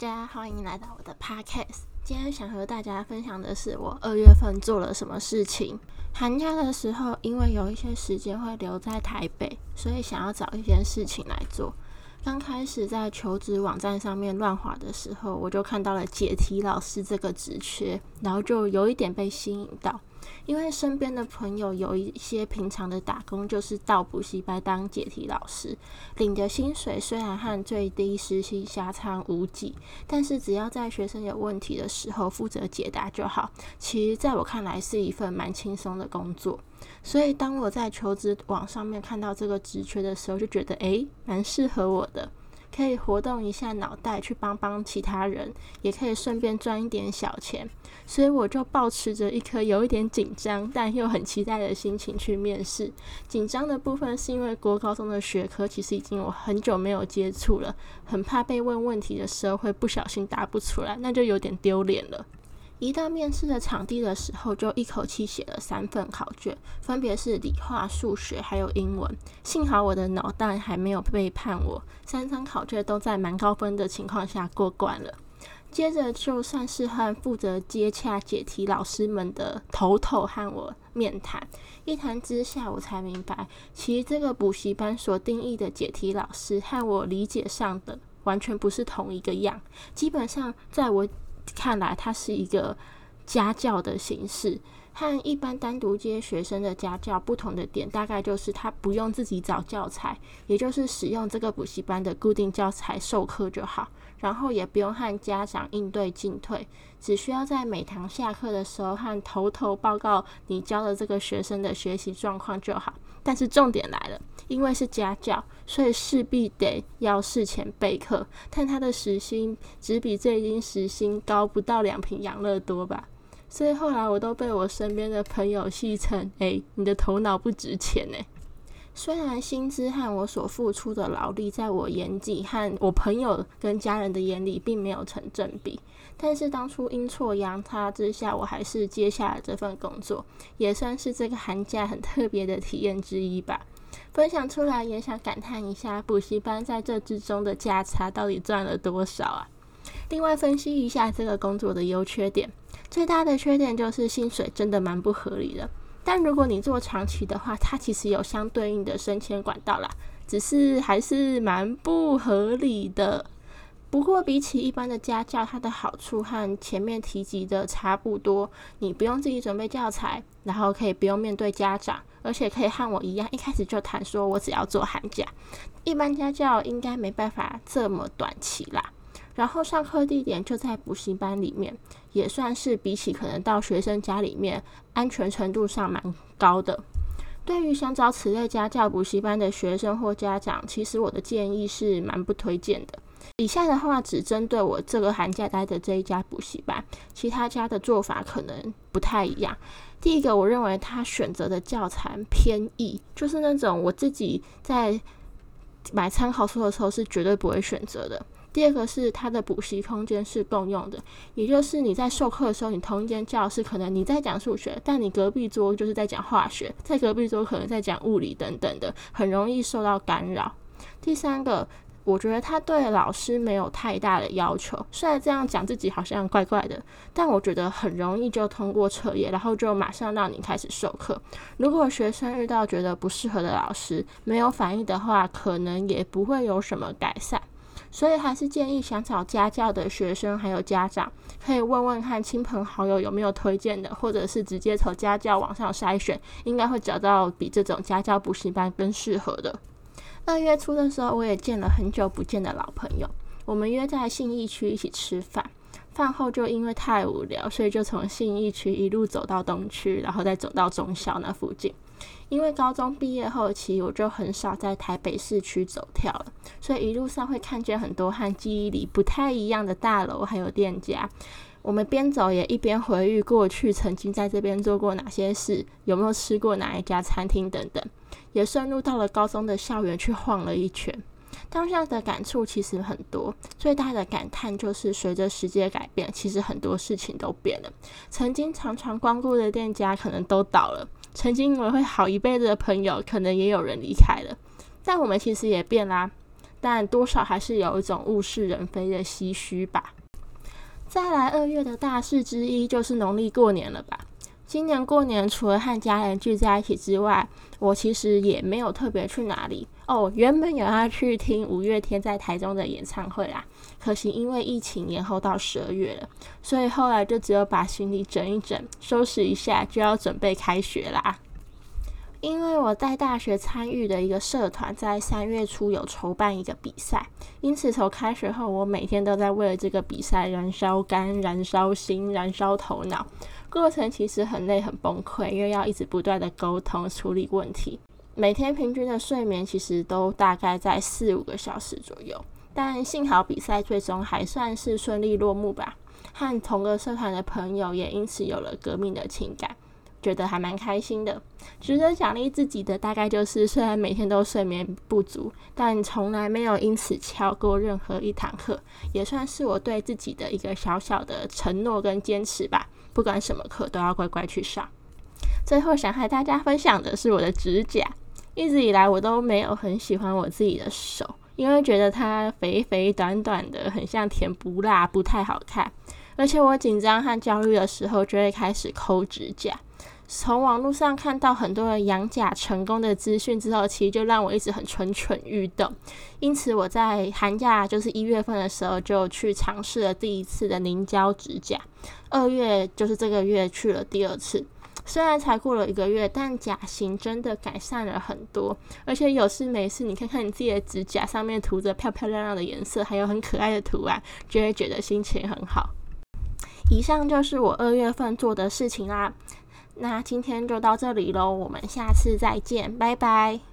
大家欢迎来到我的 podcast。今天想和大家分享的是我二月份做了什么事情。寒假的时候，因为有一些时间会留在台北，所以想要找一件事情来做。刚开始在求职网站上面乱滑的时候，我就看到了解题老师这个职缺，然后就有一点被吸引到。因为身边的朋友有一些平常的打工，就是到补习班当解题老师，领的薪水虽然和最低时薪相差无几，但是只要在学生有问题的时候负责解答就好。其实在我看来是一份蛮轻松的工作，所以当我在求职网上面看到这个职缺的时候，就觉得诶，蛮适合我的。可以活动一下脑袋，去帮帮其他人，也可以顺便赚一点小钱。所以我就保持着一颗有一点紧张，但又很期待的心情去面试。紧张的部分是因为国高中的学科其实已经有很久没有接触了，很怕被问问题的时候会不小心答不出来，那就有点丢脸了。一到面试的场地的时候，就一口气写了三份考卷，分别是理化、数学还有英文。幸好我的脑袋还没有背叛我，三张考卷都在蛮高分的情况下过关了。接着就算是和负责接洽解题老师们的头头和我面谈，一谈之下，我才明白，其实这个补习班所定义的解题老师和我理解上的完全不是同一个样。基本上，在我看来，它是一个家教的形式，和一般单独接学生的家教不同的点，大概就是他不用自己找教材，也就是使用这个补习班的固定教材授课就好，然后也不用和家长应对进退，只需要在每堂下课的时候和头头报告你教的这个学生的学习状况就好。但是重点来了，因为是家教，所以势必得要事前备课。但他的时薪只比最低时薪高不到两瓶养乐多吧，所以后来我都被我身边的朋友戏称：“哎，你的头脑不值钱呢。”虽然薪资和我所付出的劳力，在我眼底和我朋友跟家人的眼里并没有成正比，但是当初阴错阳差之下，我还是接下了这份工作，也算是这个寒假很特别的体验之一吧。分享出来也想感叹一下，补习班在这之中的价差到底赚了多少啊？另外分析一下这个工作的优缺点，最大的缺点就是薪水真的蛮不合理的。但如果你做长期的话，它其实有相对应的升迁管道啦，只是还是蛮不合理的。不过比起一般的家教，它的好处和前面提及的差不多。你不用自己准备教材，然后可以不用面对家长，而且可以和我一样，一开始就谈说我只要做寒假。一般家教应该没办法这么短期啦。然后上课地点就在补习班里面，也算是比起可能到学生家里面，安全程度上蛮高的。对于想找此类家教补习班的学生或家长，其实我的建议是蛮不推荐的。以下的话只针对我这个寒假待的这一家补习班，其他家的做法可能不太一样。第一个，我认为他选择的教材偏易，就是那种我自己在买参考书的时候是绝对不会选择的。第二个是它的补习空间是共用的，也就是你在授课的时候，你同一间教室可能你在讲数学，但你隔壁桌就是在讲化学，在隔壁桌可能在讲物理等等的，很容易受到干扰。第三个，我觉得他对老师没有太大的要求，虽然这样讲自己好像怪怪的，但我觉得很容易就通过测验，然后就马上让你开始授课。如果学生遇到觉得不适合的老师，没有反应的话，可能也不会有什么改善。所以还是建议想找家教的学生还有家长，可以问问看亲朋好友有没有推荐的，或者是直接从家教网上筛选，应该会找到比这种家教补习班更适合的。二月初的时候，我也见了很久不见的老朋友，我们约在信义区一起吃饭。饭后就因为太无聊，所以就从信义区一路走到东区，然后再走到中校那附近。因为高中毕业后期，我就很少在台北市区走跳了，所以一路上会看见很多和记忆里不太一样的大楼还有店家。我们边走也一边回忆过去曾经在这边做过哪些事，有没有吃过哪一家餐厅等等，也深入到了高中的校园去晃了一圈。当下的感触其实很多，最大的感叹就是随着时间改变，其实很多事情都变了。曾经常常光顾的店家可能都倒了。曾经以为会好一辈子的朋友，可能也有人离开了，但我们其实也变啦。但多少还是有一种物是人非的唏嘘吧。再来二月的大事之一就是农历过年了吧？今年过年除了和家人聚在一起之外，我其实也没有特别去哪里哦。原本有要去听五月天在台中的演唱会啦，可惜因为疫情延后到十二月了，所以后来就只有把行李整一整，收拾一下就要准备开学啦。因为我在大学参与的一个社团在三月初有筹办一个比赛，因此从开学后，我每天都在为了这个比赛燃烧肝、燃烧心、燃烧头脑。过程其实很累很崩溃，因为要一直不断的沟通处理问题。每天平均的睡眠其实都大概在四五个小时左右，但幸好比赛最终还算是顺利落幕吧。和同个社团的朋友也因此有了革命的情感，觉得还蛮开心的。值得奖励自己的大概就是，虽然每天都睡眠不足，但从来没有因此翘过任何一堂课，也算是我对自己的一个小小的承诺跟坚持吧。不管什么课都要乖乖去上。最后想和大家分享的是我的指甲，一直以来我都没有很喜欢我自己的手，因为觉得它肥肥短短的，很像甜不辣，不太好看。而且我紧张和焦虑的时候，就会开始抠指甲。从网络上看到很多人养甲成功的资讯之后，其实就让我一直很蠢蠢欲动。因此，我在寒假就是一月份的时候，就去尝试了第一次的凝胶指甲。二月就是这个月去了第二次，虽然才过了一个月，但甲型真的改善了很多。而且有事没事，你看看你自己的指甲上面涂着漂漂亮亮的颜色，还有很可爱的图案，就会觉得心情很好。以上就是我二月份做的事情啦。那今天就到这里喽，我们下次再见，拜拜。